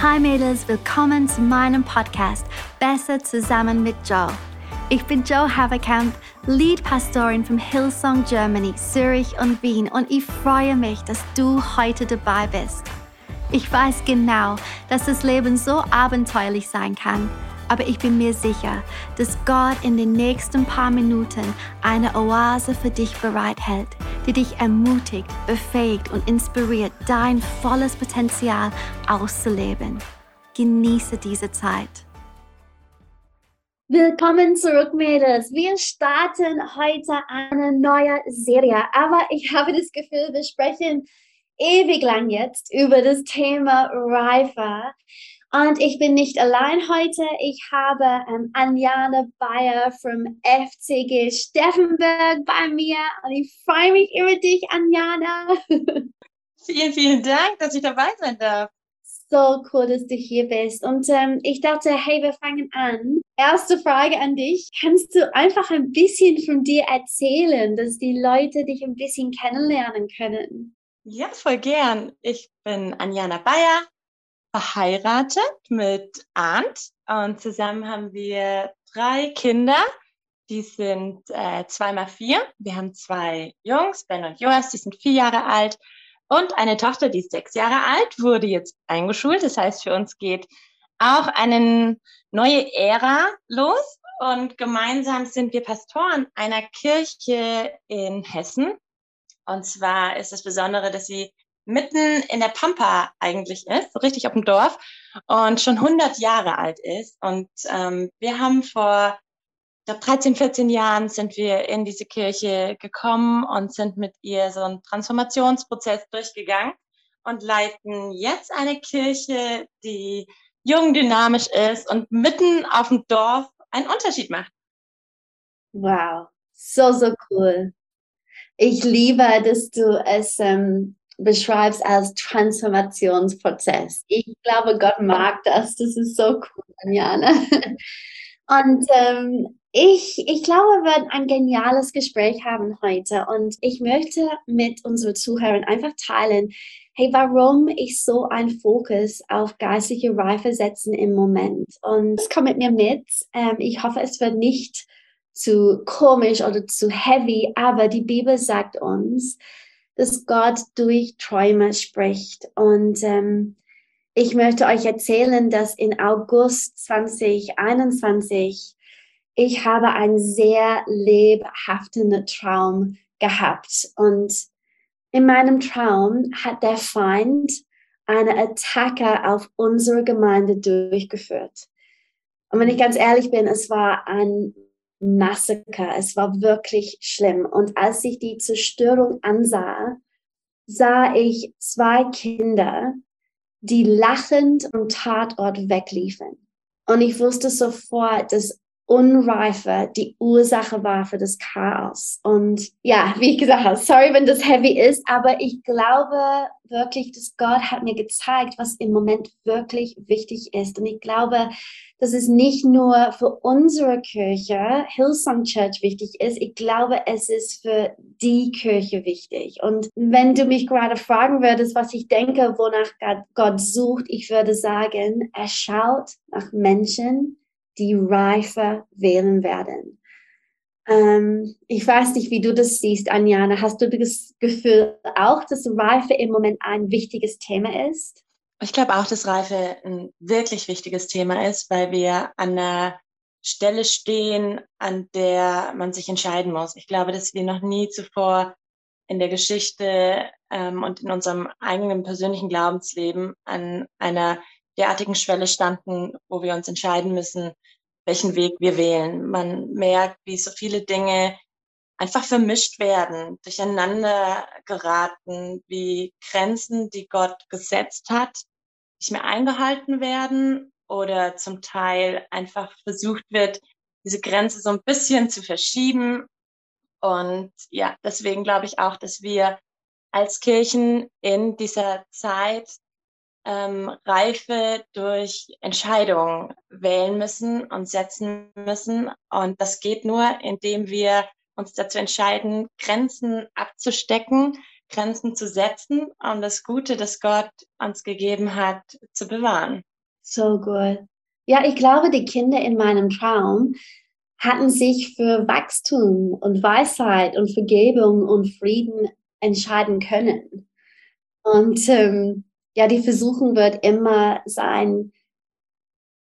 Hi Mädels, willkommen zu meinem Podcast Besser zusammen mit Joe. Ich bin Joe Haverkamp, Lead-Pastorin vom Hillsong Germany, Zürich und Wien und ich freue mich, dass du heute dabei bist. Ich weiß genau, dass das Leben so abenteuerlich sein kann aber ich bin mir sicher, dass Gott in den nächsten paar Minuten eine Oase für dich bereithält, die dich ermutigt, befähigt und inspiriert, dein volles Potenzial auszuleben. Genieße diese Zeit. Willkommen zurück, Mädels. Wir starten heute eine neue Serie, aber ich habe das Gefühl, wir sprechen ewig lang jetzt über das Thema Reife. Und ich bin nicht allein heute. Ich habe ähm, Anjane Bayer vom FCG Steffenberg bei mir und ich freue mich über dich, Anjana. Vielen, vielen Dank, dass ich dabei sein darf. So cool, dass du hier bist. Und ähm, ich dachte, hey, wir fangen an. Erste Frage an dich. Kannst du einfach ein bisschen von dir erzählen, dass die Leute dich ein bisschen kennenlernen können? Ja, voll gern. Ich bin Anjana Bayer, verheiratet mit Arndt und zusammen haben wir drei Kinder. Die sind äh, zweimal vier. Wir haben zwei Jungs, Ben und Joas, die sind vier Jahre alt. Und eine Tochter, die ist sechs Jahre alt, wurde jetzt eingeschult. Das heißt, für uns geht auch eine neue Ära los. Und gemeinsam sind wir Pastoren einer Kirche in Hessen. Und zwar ist das Besondere, dass sie mitten in der Pampa eigentlich ist, so richtig auf dem Dorf und schon 100 Jahre alt ist. Und ähm, wir haben vor glaube, 13, 14 Jahren sind wir in diese Kirche gekommen und sind mit ihr so einen Transformationsprozess durchgegangen und leiten jetzt eine Kirche, die jung, dynamisch ist und mitten auf dem Dorf einen Unterschied macht. Wow, so, so cool. Ich liebe, dass du es ähm, beschreibst als Transformationsprozess. Ich glaube, Gott mag das. Das ist so cool, Jana. Und ähm, ich, ich glaube, wir werden ein geniales Gespräch haben heute. Und ich möchte mit unseren Zuhörern einfach teilen, hey, warum ich so einen Fokus auf geistliche Reife setzen im Moment. Und komm mit mir mit. Ähm, ich hoffe, es wird nicht zu komisch oder zu heavy, aber die Bibel sagt uns, dass Gott durch Träume spricht. Und ähm, ich möchte euch erzählen, dass in August 2021 ich habe einen sehr lebhaften Traum gehabt. Und in meinem Traum hat der Feind eine Attacke auf unsere Gemeinde durchgeführt. Und wenn ich ganz ehrlich bin, es war ein Massaker. Es war wirklich schlimm. Und als ich die Zerstörung ansah, sah ich zwei Kinder, die lachend am Tatort wegliefen. Und ich wusste sofort, dass Unreife die Ursache war für das Chaos. Und ja, wie ich gesagt habe, sorry, wenn das heavy ist, aber ich glaube wirklich, dass Gott hat mir gezeigt, was im Moment wirklich wichtig ist. Und ich glaube, dass es nicht nur für unsere Kirche, Hillsong Church, wichtig ist. Ich glaube, es ist für die Kirche wichtig. Und wenn du mich gerade fragen würdest, was ich denke, wonach Gott sucht, ich würde sagen, er schaut nach Menschen, die Reife wählen werden. Ähm, ich weiß nicht, wie du das siehst, Anjana. Hast du das Gefühl auch, dass Reife im Moment ein wichtiges Thema ist? Ich glaube auch, dass Reife ein wirklich wichtiges Thema ist, weil wir an einer Stelle stehen, an der man sich entscheiden muss. Ich glaube, dass wir noch nie zuvor in der Geschichte ähm, und in unserem eigenen persönlichen Glaubensleben an einer derartigen Schwelle standen, wo wir uns entscheiden müssen, welchen Weg wir wählen. Man merkt, wie so viele Dinge einfach vermischt werden, durcheinander geraten, wie Grenzen, die Gott gesetzt hat, nicht mehr eingehalten werden oder zum Teil einfach versucht wird, diese Grenze so ein bisschen zu verschieben. Und ja, deswegen glaube ich auch, dass wir als Kirchen in dieser Zeit ähm, Reife durch Entscheidungen wählen müssen und setzen müssen. Und das geht nur, indem wir uns dazu entscheiden, Grenzen abzustecken, Grenzen zu setzen und das Gute, das Gott uns gegeben hat, zu bewahren. So gut. Ja, ich glaube, die Kinder in meinem Traum hatten sich für Wachstum und Weisheit und Vergebung und Frieden entscheiden können. Und ähm, ja, die Versuchung wird immer sein,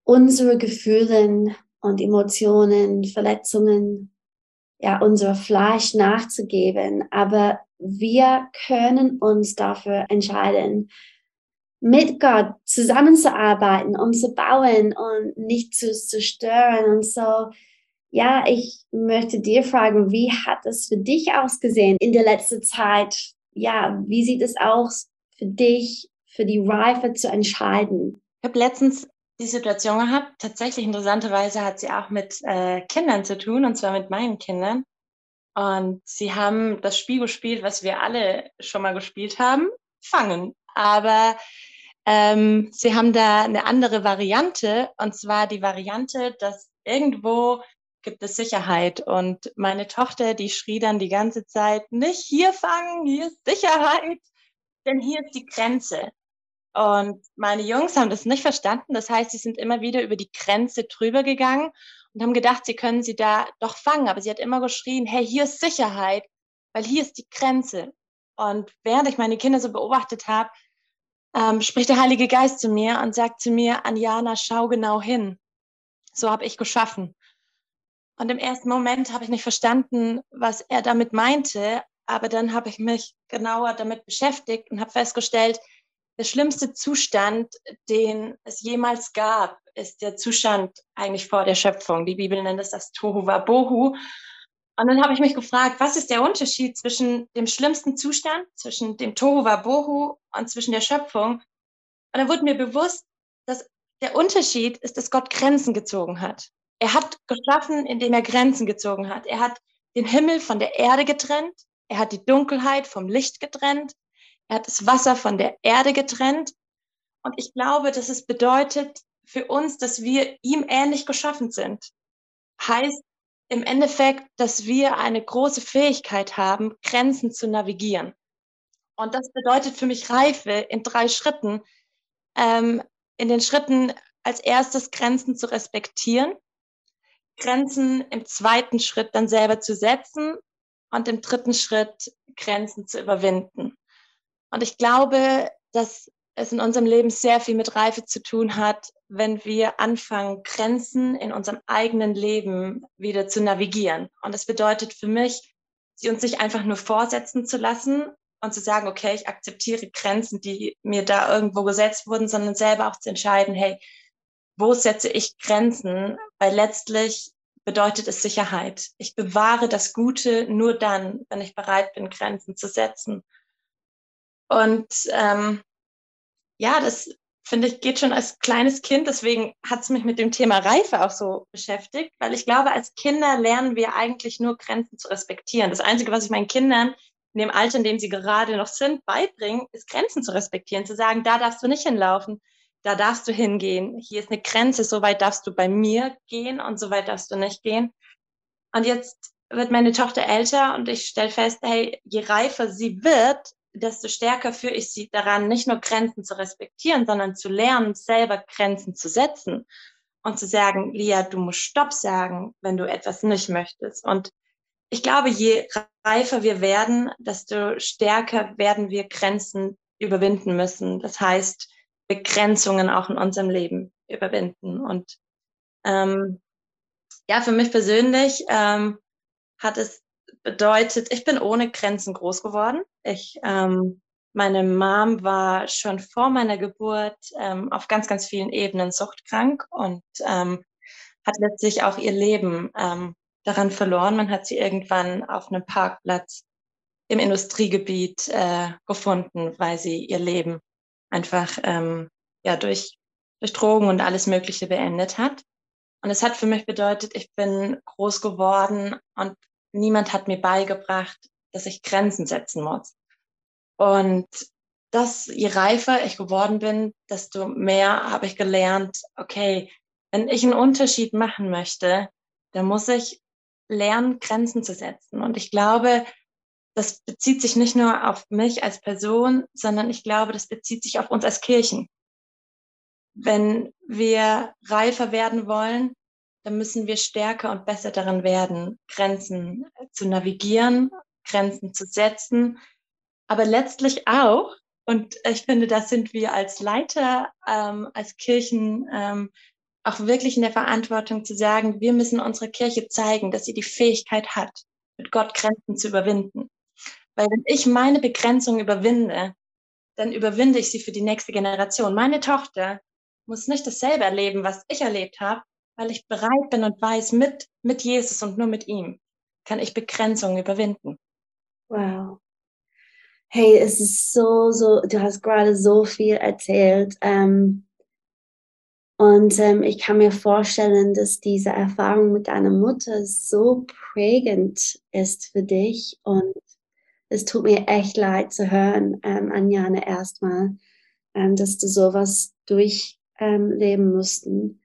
unsere Gefühle und Emotionen, Verletzungen, ja, unser Fleisch nachzugeben. Aber wir können uns dafür entscheiden, mit Gott zusammenzuarbeiten, um zu bauen und nicht zu zerstören. Und so, ja, ich möchte dir fragen, wie hat es für dich ausgesehen in der letzten Zeit? Ja, wie sieht es aus für dich, für die Reife zu entscheiden? Ich habe letztens die Situation gehabt, tatsächlich interessanterweise hat sie auch mit äh, Kindern zu tun, und zwar mit meinen Kindern. Und sie haben das Spiel gespielt, was wir alle schon mal gespielt haben, fangen. Aber ähm, sie haben da eine andere Variante, und zwar die Variante, dass irgendwo gibt es Sicherheit. Und meine Tochter, die schrie dann die ganze Zeit, nicht hier fangen, hier ist Sicherheit, denn hier ist die Grenze. Und meine Jungs haben das nicht verstanden. Das heißt, sie sind immer wieder über die Grenze drüber gegangen und haben gedacht, sie können sie da doch fangen. Aber sie hat immer geschrien, hey, hier ist Sicherheit, weil hier ist die Grenze. Und während ich meine Kinder so beobachtet habe, ähm, spricht der Heilige Geist zu mir und sagt zu mir, Anjana, schau genau hin. So habe ich geschaffen. Und im ersten Moment habe ich nicht verstanden, was er damit meinte, aber dann habe ich mich genauer damit beschäftigt und habe festgestellt, der schlimmste Zustand, den es jemals gab, ist der Zustand eigentlich vor der Schöpfung. Die Bibel nennt es das Tohu Wabohu. Und dann habe ich mich gefragt, was ist der Unterschied zwischen dem schlimmsten Zustand, zwischen dem Tohu Wabohu und zwischen der Schöpfung? Und dann wurde mir bewusst, dass der Unterschied ist, dass Gott Grenzen gezogen hat. Er hat geschaffen, indem er Grenzen gezogen hat. Er hat den Himmel von der Erde getrennt. Er hat die Dunkelheit vom Licht getrennt. Er hat das Wasser von der Erde getrennt. Und ich glaube, dass es bedeutet für uns, dass wir ihm ähnlich geschaffen sind. Heißt im Endeffekt, dass wir eine große Fähigkeit haben, Grenzen zu navigieren. Und das bedeutet für mich Reife in drei Schritten. Ähm, in den Schritten als erstes Grenzen zu respektieren, Grenzen im zweiten Schritt dann selber zu setzen und im dritten Schritt Grenzen zu überwinden. Und ich glaube, dass es in unserem Leben sehr viel mit Reife zu tun hat, wenn wir anfangen, Grenzen in unserem eigenen Leben wieder zu navigieren. Und das bedeutet für mich, sie uns nicht einfach nur vorsetzen zu lassen und zu sagen, okay, ich akzeptiere Grenzen, die mir da irgendwo gesetzt wurden, sondern selber auch zu entscheiden, hey, wo setze ich Grenzen? Weil letztlich bedeutet es Sicherheit. Ich bewahre das Gute nur dann, wenn ich bereit bin, Grenzen zu setzen. Und ähm, ja, das finde ich geht schon als kleines Kind. Deswegen hat es mich mit dem Thema Reife auch so beschäftigt, weil ich glaube, als Kinder lernen wir eigentlich nur Grenzen zu respektieren. Das Einzige, was ich meinen Kindern in dem Alter, in dem sie gerade noch sind, beibringen, ist Grenzen zu respektieren, zu sagen, da darfst du nicht hinlaufen, da darfst du hingehen. Hier ist eine Grenze, so weit darfst du bei mir gehen und so weit darfst du nicht gehen. Und jetzt wird meine Tochter älter und ich stelle fest, hey, je reifer sie wird, desto stärker führe ich sie daran, nicht nur Grenzen zu respektieren, sondern zu lernen, selber Grenzen zu setzen und zu sagen, Lia, du musst Stopp sagen, wenn du etwas nicht möchtest. Und ich glaube, je reifer wir werden, desto stärker werden wir Grenzen überwinden müssen. Das heißt, Begrenzungen auch in unserem Leben überwinden. Und ähm, ja, für mich persönlich ähm, hat es bedeutet, ich bin ohne Grenzen groß geworden. Ich, ähm, meine Mom war schon vor meiner Geburt ähm, auf ganz, ganz vielen Ebenen suchtkrank und ähm, hat letztlich auch ihr Leben ähm, daran verloren. Man hat sie irgendwann auf einem Parkplatz im Industriegebiet äh, gefunden, weil sie ihr Leben einfach ähm, ja durch, durch Drogen und alles Mögliche beendet hat. Und es hat für mich bedeutet, ich bin groß geworden und niemand hat mir beigebracht, dass ich Grenzen setzen muss. Und das, je reifer ich geworden bin, desto mehr habe ich gelernt, okay, wenn ich einen Unterschied machen möchte, dann muss ich lernen, Grenzen zu setzen. Und ich glaube, das bezieht sich nicht nur auf mich als Person, sondern ich glaube, das bezieht sich auf uns als Kirchen. wenn wir reifer werden wollen, dann müssen wir stärker und besser darin werden, Grenzen zu navigieren, Grenzen zu setzen, aber letztlich auch, und ich finde, da sind wir als Leiter, ähm, als Kirchen ähm, auch wirklich in der Verantwortung zu sagen, wir müssen unserer Kirche zeigen, dass sie die Fähigkeit hat, mit Gott Grenzen zu überwinden. Weil wenn ich meine Begrenzung überwinde, dann überwinde ich sie für die nächste Generation. Meine Tochter muss nicht dasselbe erleben, was ich erlebt habe, weil ich bereit bin und weiß, mit, mit Jesus und nur mit ihm kann ich Begrenzungen überwinden. Wow. Hey, es ist so, so, du hast gerade so viel erzählt. Ähm, und ähm, ich kann mir vorstellen, dass diese Erfahrung mit deiner Mutter so prägend ist für dich. Und es tut mir echt leid zu hören, ähm, Anjane, erstmal, ähm, dass du sowas durchleben mussten.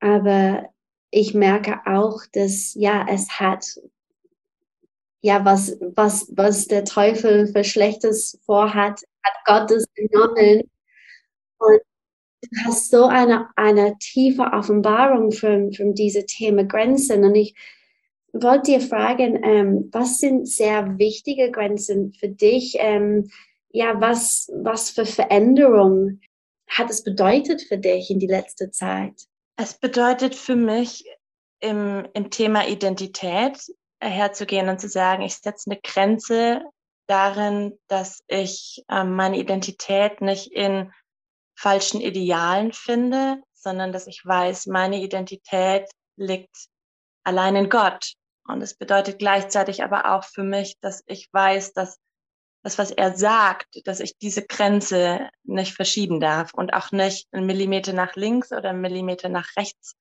Aber ich merke auch, dass ja, es hat ja, was, was, was der Teufel für Schlechtes vorhat, hat Gottes genommen. Und du hast so eine, eine tiefe Offenbarung von, von diesem Thema Grenzen. Und ich wollte dir fragen, ähm, was sind sehr wichtige Grenzen für dich? Ähm, ja, was, was für Veränderungen hat es bedeutet für dich in die letzte Zeit? Es bedeutet für mich im, im Thema Identität herzugehen und zu sagen, ich setze eine Grenze darin, dass ich ähm, meine Identität nicht in falschen Idealen finde, sondern dass ich weiß, meine Identität liegt allein in Gott. Und es bedeutet gleichzeitig aber auch für mich, dass ich weiß, dass das, was er sagt, dass ich diese Grenze nicht verschieben darf und auch nicht einen Millimeter nach links oder einen Millimeter nach rechts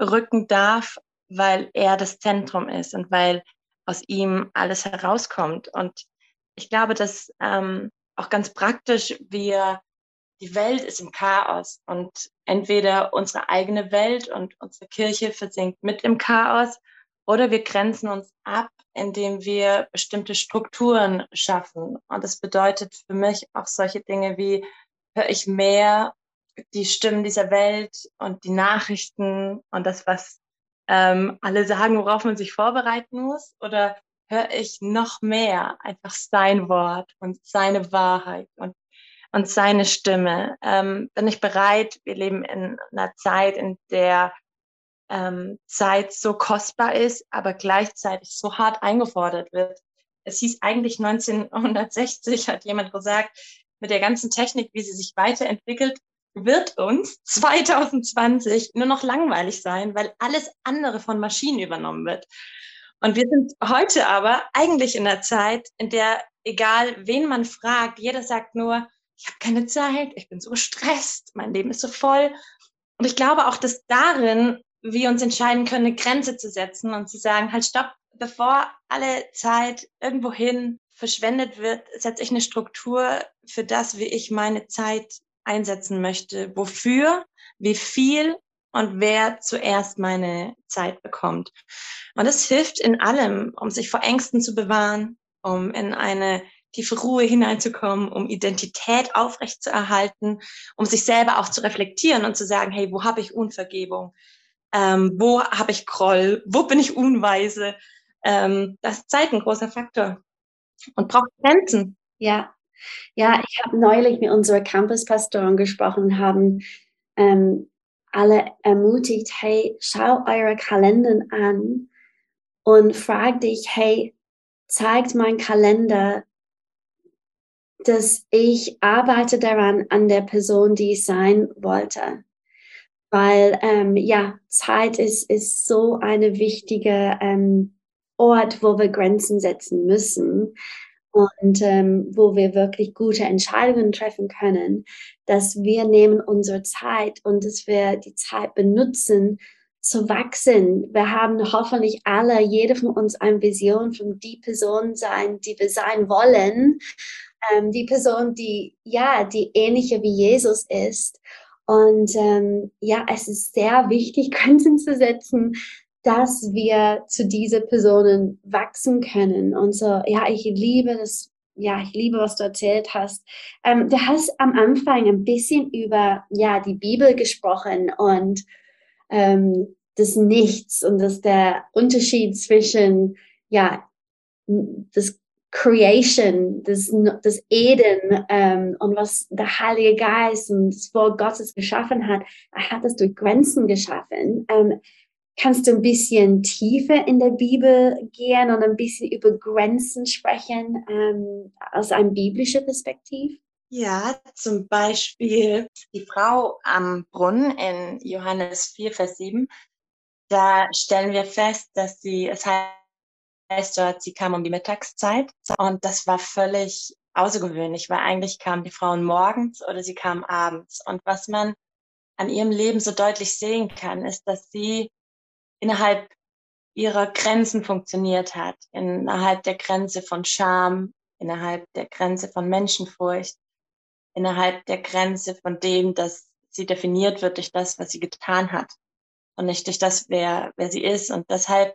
rücken darf, weil er das Zentrum ist und weil aus ihm alles herauskommt. Und ich glaube, dass ähm, auch ganz praktisch wir, die Welt ist im Chaos und entweder unsere eigene Welt und unsere Kirche versinkt mit im Chaos oder wir grenzen uns ab, indem wir bestimmte Strukturen schaffen. Und das bedeutet für mich auch solche Dinge wie, höre ich mehr die Stimmen dieser Welt und die Nachrichten und das, was ähm, alle sagen, worauf man sich vorbereiten muss? Oder höre ich noch mehr einfach sein Wort und seine Wahrheit und, und seine Stimme? Ähm, bin ich bereit? Wir leben in einer Zeit, in der ähm, Zeit so kostbar ist, aber gleichzeitig so hart eingefordert wird. Es hieß eigentlich 1960, hat jemand gesagt, mit der ganzen Technik, wie sie sich weiterentwickelt, wird uns 2020 nur noch langweilig sein, weil alles andere von Maschinen übernommen wird. Und wir sind heute aber eigentlich in der Zeit, in der, egal wen man fragt, jeder sagt nur, ich habe keine Zeit, ich bin so gestresst, mein Leben ist so voll. Und ich glaube auch, dass darin wir uns entscheiden können, eine Grenze zu setzen und zu sagen, halt stopp, bevor alle Zeit irgendwohin verschwendet wird, setze ich eine Struktur für das, wie ich meine Zeit einsetzen möchte, wofür, wie viel und wer zuerst meine Zeit bekommt. Und das hilft in allem, um sich vor Ängsten zu bewahren, um in eine tiefe Ruhe hineinzukommen, um Identität aufrechtzuerhalten, um sich selber auch zu reflektieren und zu sagen, hey, wo habe ich Unvergebung? Ähm, wo habe ich Groll? Wo bin ich unweise? Ähm, das ist Zeit ein großer Faktor und braucht Grenzen. Ja, ja, ich habe neulich mit unserer Campuspastorin gesprochen und haben ähm, alle ermutigt, hey, schau eure Kalender an und frag dich, hey, zeigt mein Kalender, dass ich arbeite daran an der Person, die ich sein wollte. Weil ähm, ja, Zeit ist, ist so eine wichtige ähm, Ort, wo wir Grenzen setzen müssen und ähm, wo wir wirklich gute Entscheidungen treffen können, dass wir nehmen unsere Zeit und dass wir die Zeit benutzen, zu wachsen. Wir haben hoffentlich alle, jede von uns eine Vision von die Person sein, die wir sein wollen. Ähm, die Person, die, ja, die ähnliche wie Jesus ist. Und ähm, ja, es ist sehr wichtig, Grenzen zu setzen, dass wir zu diesen Personen wachsen können. Und so, ja, ich liebe das, ja, ich liebe, was du erzählt hast. Ähm, du hast am Anfang ein bisschen über ja, die Bibel gesprochen und ähm, das Nichts und das der Unterschied zwischen ja, das Creation, das, das Eden ähm, und was der Heilige Geist und das Wort Gottes geschaffen hat, er hat es durch Grenzen geschaffen. Ähm, kannst du ein bisschen tiefer in der Bibel gehen und ein bisschen über Grenzen sprechen ähm, aus einem biblischen Perspektiv? Ja, zum Beispiel die Frau am Brunnen in Johannes 4, Vers 7. Da stellen wir fest, dass sie, es heißt dort, sie kam um die Mittagszeit und das war völlig außergewöhnlich, weil eigentlich kamen die Frauen morgens oder sie kamen abends. Und was man an ihrem Leben so deutlich sehen kann, ist, dass sie innerhalb ihrer Grenzen funktioniert hat, innerhalb der Grenze von Scham, innerhalb der Grenze von Menschenfurcht, innerhalb der Grenze von dem, dass sie definiert wird durch das, was sie getan hat und nicht durch das, wer, wer sie ist. Und deshalb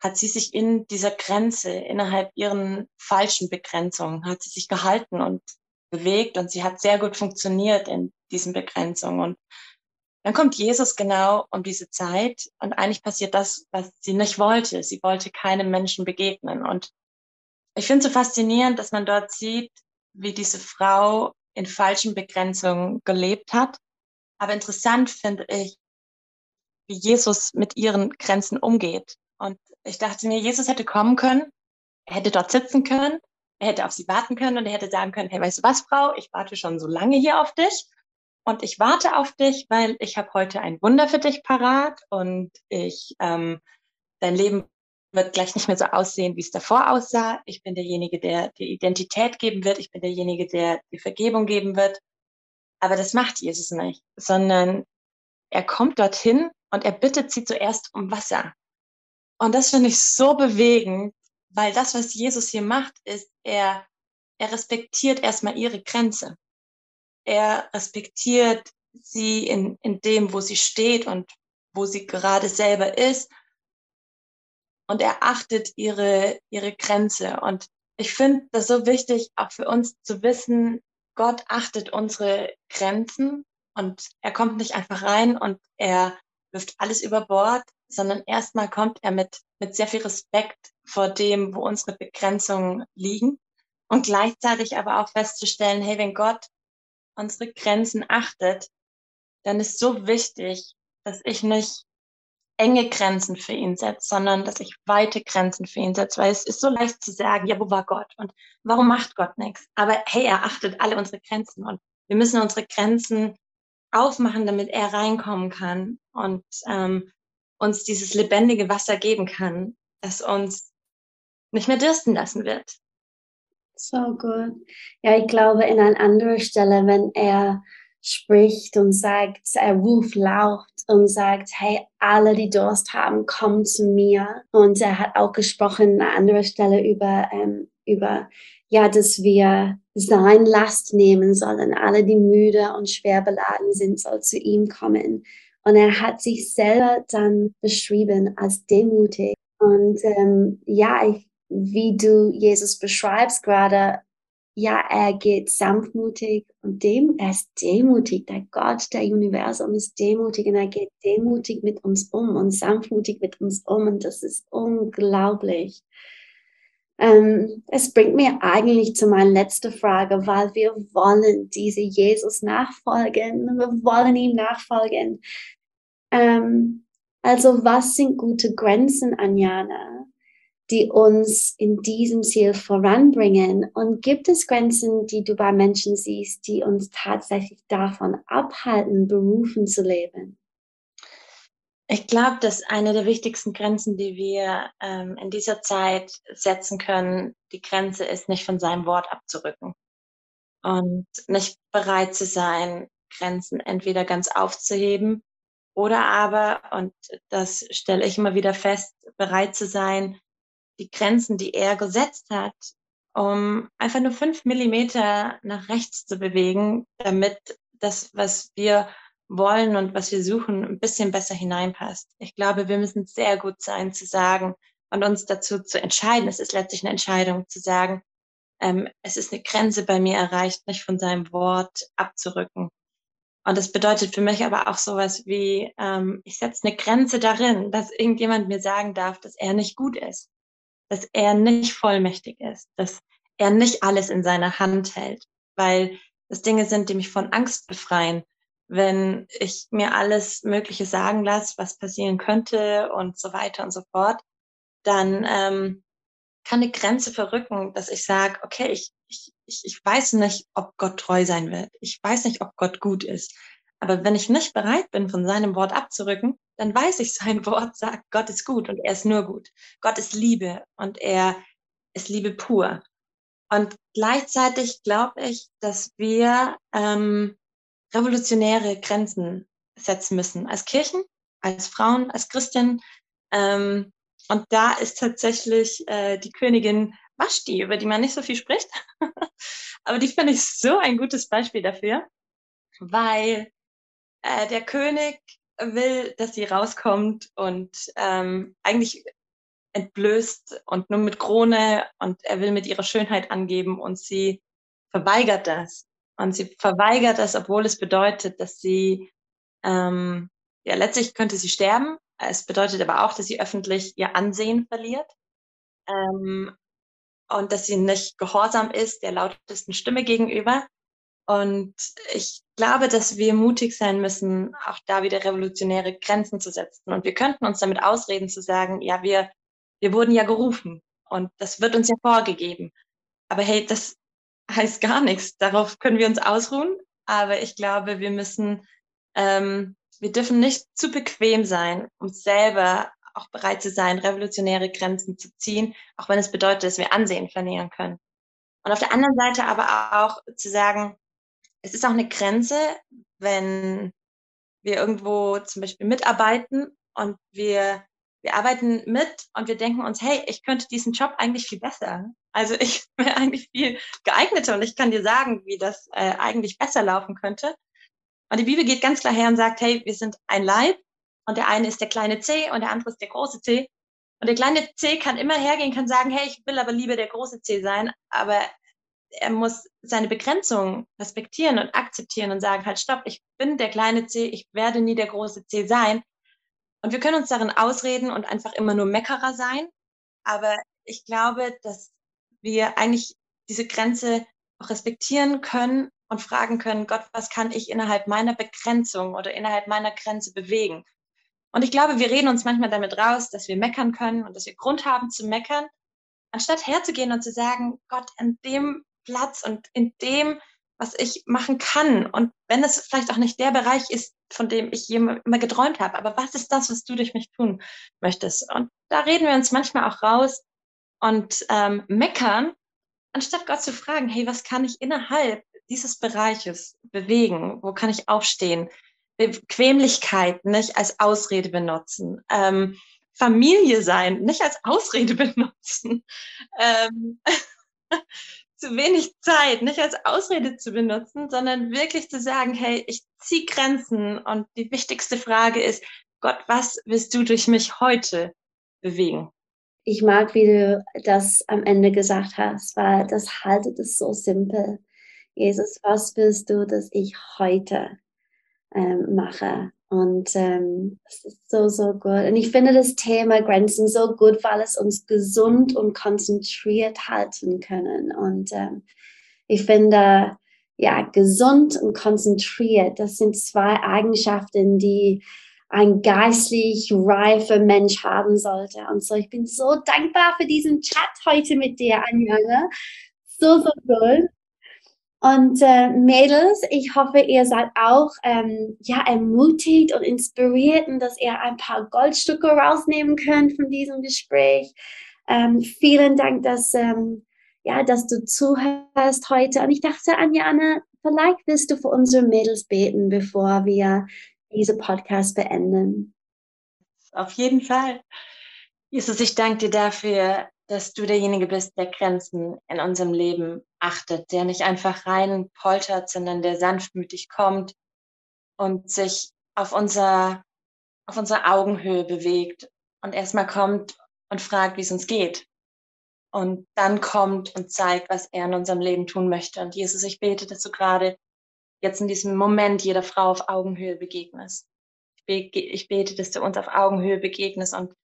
hat sie sich in dieser Grenze, innerhalb ihren falschen Begrenzungen, hat sie sich gehalten und bewegt und sie hat sehr gut funktioniert in diesen Begrenzungen. Und dann kommt Jesus genau um diese Zeit und eigentlich passiert das, was sie nicht wollte. Sie wollte keinem Menschen begegnen. Und ich finde es so faszinierend, dass man dort sieht, wie diese Frau in falschen Begrenzungen gelebt hat. Aber interessant finde ich, wie Jesus mit ihren Grenzen umgeht. Und ich dachte mir, Jesus hätte kommen können, er hätte dort sitzen können, er hätte auf sie warten können und er hätte sagen können, hey, weißt du was, Frau, ich warte schon so lange hier auf dich und ich warte auf dich, weil ich habe heute ein Wunder für dich parat und ich, ähm, dein Leben wird gleich nicht mehr so aussehen, wie es davor aussah. Ich bin derjenige, der die Identität geben wird. Ich bin derjenige, der die Vergebung geben wird. Aber das macht Jesus nicht, sondern er kommt dorthin und er bittet sie zuerst um Wasser. Und das finde ich so bewegend, weil das, was Jesus hier macht, ist, er, er respektiert erstmal ihre Grenze. Er respektiert sie in, in dem, wo sie steht und wo sie gerade selber ist. Und er achtet ihre, ihre Grenze. Und ich finde das so wichtig, auch für uns zu wissen, Gott achtet unsere Grenzen und er kommt nicht einfach rein und er wirft alles über Bord, sondern erstmal kommt er mit, mit sehr viel Respekt vor dem, wo unsere Begrenzungen liegen und gleichzeitig aber auch festzustellen, hey, wenn Gott unsere Grenzen achtet, dann ist so wichtig, dass ich nicht enge Grenzen für ihn setze, sondern dass ich weite Grenzen für ihn setze, weil es ist so leicht zu sagen, ja, wo war Gott und warum macht Gott nichts? Aber hey, er achtet alle unsere Grenzen und wir müssen unsere Grenzen aufmachen, damit er reinkommen kann und ähm, uns dieses lebendige Wasser geben kann, das uns nicht mehr dürsten lassen wird. So gut. Ja, ich glaube, in einer anderen Stelle, wenn er spricht und sagt, er ruft laut und sagt, hey, alle, die Durst haben, kommen zu mir. Und er hat auch gesprochen an einer anderen Stelle über, ähm, über, ja, dass wir sein Last nehmen sollen. Alle, die müde und schwer beladen sind, soll zu ihm kommen. Und er hat sich selber dann beschrieben als demutig. Und ähm, ja, ich, wie du Jesus beschreibst gerade, ja, er geht sanftmutig und dem, er ist demutig. Der Gott der Universum ist demutig und er geht demutig mit uns um und sanftmutig mit uns um. Und das ist unglaublich. Ähm, es bringt mir eigentlich zu meiner letzten Frage, weil wir wollen diese Jesus nachfolgen. Wir wollen ihm nachfolgen. Ähm, also was sind gute Grenzen, Anjana, die uns in diesem Ziel voranbringen? Und gibt es Grenzen, die du bei Menschen siehst, die uns tatsächlich davon abhalten, berufen zu leben? Ich glaube, dass eine der wichtigsten Grenzen, die wir ähm, in dieser Zeit setzen können, die Grenze ist, nicht von seinem Wort abzurücken und nicht bereit zu sein, Grenzen entweder ganz aufzuheben oder aber, und das stelle ich immer wieder fest, bereit zu sein, die Grenzen, die er gesetzt hat, um einfach nur fünf Millimeter nach rechts zu bewegen, damit das, was wir wollen und was wir suchen, ein bisschen besser hineinpasst. Ich glaube, wir müssen sehr gut sein zu sagen und uns dazu zu entscheiden. Es ist letztlich eine Entscheidung zu sagen, ähm, es ist eine Grenze bei mir erreicht, nicht von seinem Wort abzurücken. Und das bedeutet für mich aber auch sowas wie, ähm, ich setze eine Grenze darin, dass irgendjemand mir sagen darf, dass er nicht gut ist, dass er nicht vollmächtig ist, dass er nicht alles in seiner Hand hält, weil das Dinge sind, die mich von Angst befreien. Wenn ich mir alles Mögliche sagen lasse, was passieren könnte und so weiter und so fort, dann ähm, kann eine Grenze verrücken, dass ich sage, okay, ich, ich, ich weiß nicht, ob Gott treu sein wird. Ich weiß nicht, ob Gott gut ist. Aber wenn ich nicht bereit bin, von seinem Wort abzurücken, dann weiß ich, sein Wort sagt, Gott ist gut und er ist nur gut. Gott ist Liebe und er ist Liebe pur. Und gleichzeitig glaube ich, dass wir ähm, revolutionäre Grenzen setzen müssen. Als Kirchen, als Frauen, als Christen. Ähm, und da ist tatsächlich äh, die Königin Vashti, über die man nicht so viel spricht. Aber die finde ich so ein gutes Beispiel dafür, weil äh, der König will, dass sie rauskommt und ähm, eigentlich entblößt und nur mit Krone und er will mit ihrer Schönheit angeben und sie verweigert das. Und sie verweigert das, obwohl es bedeutet, dass sie, ähm, ja, letztlich könnte sie sterben, es bedeutet aber auch, dass sie öffentlich ihr Ansehen verliert ähm, und dass sie nicht gehorsam ist der lautesten Stimme gegenüber. Und ich glaube, dass wir mutig sein müssen, auch da wieder revolutionäre Grenzen zu setzen. Und wir könnten uns damit ausreden zu sagen, ja, wir, wir wurden ja gerufen und das wird uns ja vorgegeben. Aber hey, das heißt gar nichts. Darauf können wir uns ausruhen. Aber ich glaube, wir müssen ähm, wir dürfen nicht zu bequem sein, um selber auch bereit zu sein, revolutionäre Grenzen zu ziehen, auch wenn es bedeutet, dass wir Ansehen verlieren können. Und auf der anderen Seite aber auch zu sagen, es ist auch eine Grenze, wenn wir irgendwo zum Beispiel mitarbeiten und wir, wir arbeiten mit und wir denken uns, hey, ich könnte diesen Job eigentlich viel besser. Also ich wäre eigentlich viel geeigneter und ich kann dir sagen, wie das äh, eigentlich besser laufen könnte. Und die Bibel geht ganz klar her und sagt, hey, wir sind ein Leib und der eine ist der kleine C und der andere ist der große C. Und der kleine C kann immer hergehen, kann sagen, hey, ich will aber lieber der große C sein, aber er muss seine Begrenzung respektieren und akzeptieren und sagen, halt, stopp, ich bin der kleine C, ich werde nie der große C sein. Und wir können uns darin ausreden und einfach immer nur Meckerer sein. Aber ich glaube, dass wir eigentlich diese Grenze auch respektieren können und fragen können, Gott, was kann ich innerhalb meiner Begrenzung oder innerhalb meiner Grenze bewegen? Und ich glaube, wir reden uns manchmal damit raus, dass wir meckern können und dass wir Grund haben zu meckern, anstatt herzugehen und zu sagen, Gott, an dem Platz und in dem, was ich machen kann. Und wenn es vielleicht auch nicht der Bereich ist, von dem ich immer geträumt habe, aber was ist das, was du durch mich tun möchtest? Und da reden wir uns manchmal auch raus und ähm, meckern, anstatt Gott zu fragen, hey, was kann ich innerhalb dieses Bereiches bewegen? Wo kann ich aufstehen? Bequemlichkeit nicht als Ausrede benutzen. Ähm, Familie sein, nicht als Ausrede benutzen. Ähm, zu wenig Zeit, nicht als Ausrede zu benutzen, sondern wirklich zu sagen, hey, ich ziehe Grenzen und die wichtigste Frage ist, Gott, was willst du durch mich heute bewegen? Ich mag, wie du das am Ende gesagt hast, weil das haltet es so simpel. Jesus, was willst du, dass ich heute ähm, mache? Und ähm, das ist so, so gut. Und ich finde das Thema Grenzen so gut, weil es uns gesund und konzentriert halten können. Und ähm, ich finde, ja, gesund und konzentriert, das sind zwei Eigenschaften, die ein geistlich reifer Mensch haben sollte. Und so, ich bin so dankbar für diesen Chat heute mit dir, Anja. So, so gut. Und äh, Mädels, ich hoffe, ihr seid auch ähm, ja, ermutigt und inspiriert und dass ihr ein paar Goldstücke rausnehmen könnt von diesem Gespräch. Ähm, vielen Dank, dass, ähm, ja, dass du zuhörst heute. Und ich dachte, Anjane, vielleicht willst du für unsere Mädels beten, bevor wir diese Podcast beenden. Auf jeden Fall. Jesus, ich danke dir dafür, dass du derjenige bist, der Grenzen in unserem Leben achtet, der nicht einfach rein poltert, sondern der sanftmütig kommt und sich auf unser, auf unserer Augenhöhe bewegt und erstmal kommt und fragt, wie es uns geht. und dann kommt und zeigt, was er in unserem Leben tun möchte. Und Jesus, ich bete, dass du gerade jetzt in diesem Moment jeder Frau auf Augenhöhe begegnest. Ich bete, dass du uns auf Augenhöhe begegnest und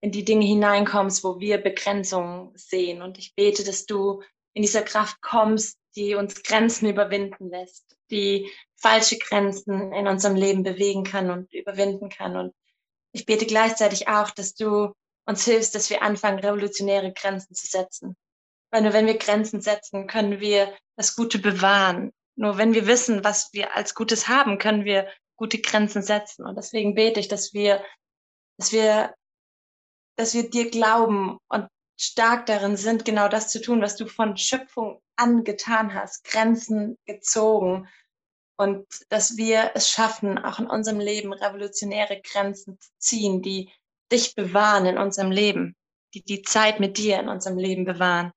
in die Dinge hineinkommst, wo wir Begrenzungen sehen. Und ich bete, dass du in dieser Kraft kommst, die uns Grenzen überwinden lässt, die falsche Grenzen in unserem Leben bewegen kann und überwinden kann. Und ich bete gleichzeitig auch, dass du uns hilfst, dass wir anfangen, revolutionäre Grenzen zu setzen. Weil nur wenn wir Grenzen setzen, können wir das Gute bewahren. Nur wenn wir wissen, was wir als Gutes haben, können wir gute Grenzen setzen. Und deswegen bete ich, dass wir, dass wir, dass wir dir glauben und stark darin sind, genau das zu tun, was du von Schöpfung an getan hast, Grenzen gezogen. Und dass wir es schaffen, auch in unserem Leben revolutionäre Grenzen zu ziehen, die dich bewahren in unserem Leben, die die Zeit mit dir in unserem Leben bewahren,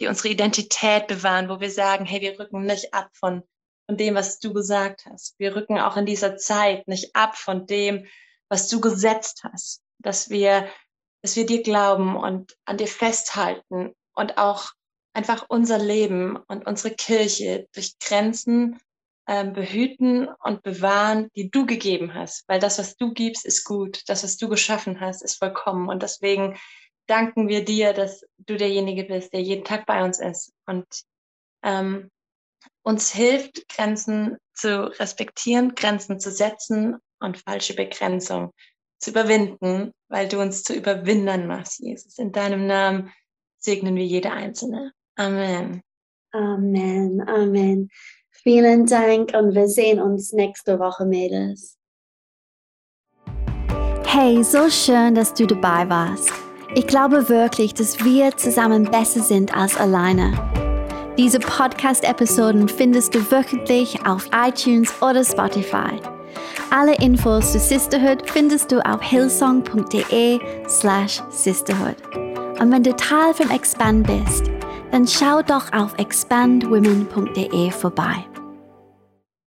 die unsere Identität bewahren, wo wir sagen, hey, wir rücken nicht ab von, von dem, was du gesagt hast. Wir rücken auch in dieser Zeit nicht ab von dem, was du gesetzt hast, dass wir, dass wir dir glauben und an dir festhalten und auch einfach unser Leben und unsere Kirche durch Grenzen ähm, behüten und bewahren, die du gegeben hast. Weil das, was du gibst, ist gut. Das, was du geschaffen hast, ist vollkommen. Und deswegen danken wir dir, dass du derjenige bist, der jeden Tag bei uns ist und ähm, uns hilft, Grenzen zu respektieren, Grenzen zu setzen und falsche Begrenzung zu überwinden, weil du uns zu Überwindern machst, Jesus. In deinem Namen segnen wir jede Einzelne. Amen. Amen. Amen. Vielen Dank und wir sehen uns nächste Woche, Mädels. Hey, so schön, dass du dabei warst. Ich glaube wirklich, dass wir zusammen besser sind als alleine. Diese Podcast-Episoden findest du wöchentlich auf iTunes oder Spotify. Alle Infos zu Sisterhood findest du auf hillsong.de slash sisterhood. Und wenn du Teil von Expand bist, dann schau doch auf expandwomen.de vorbei.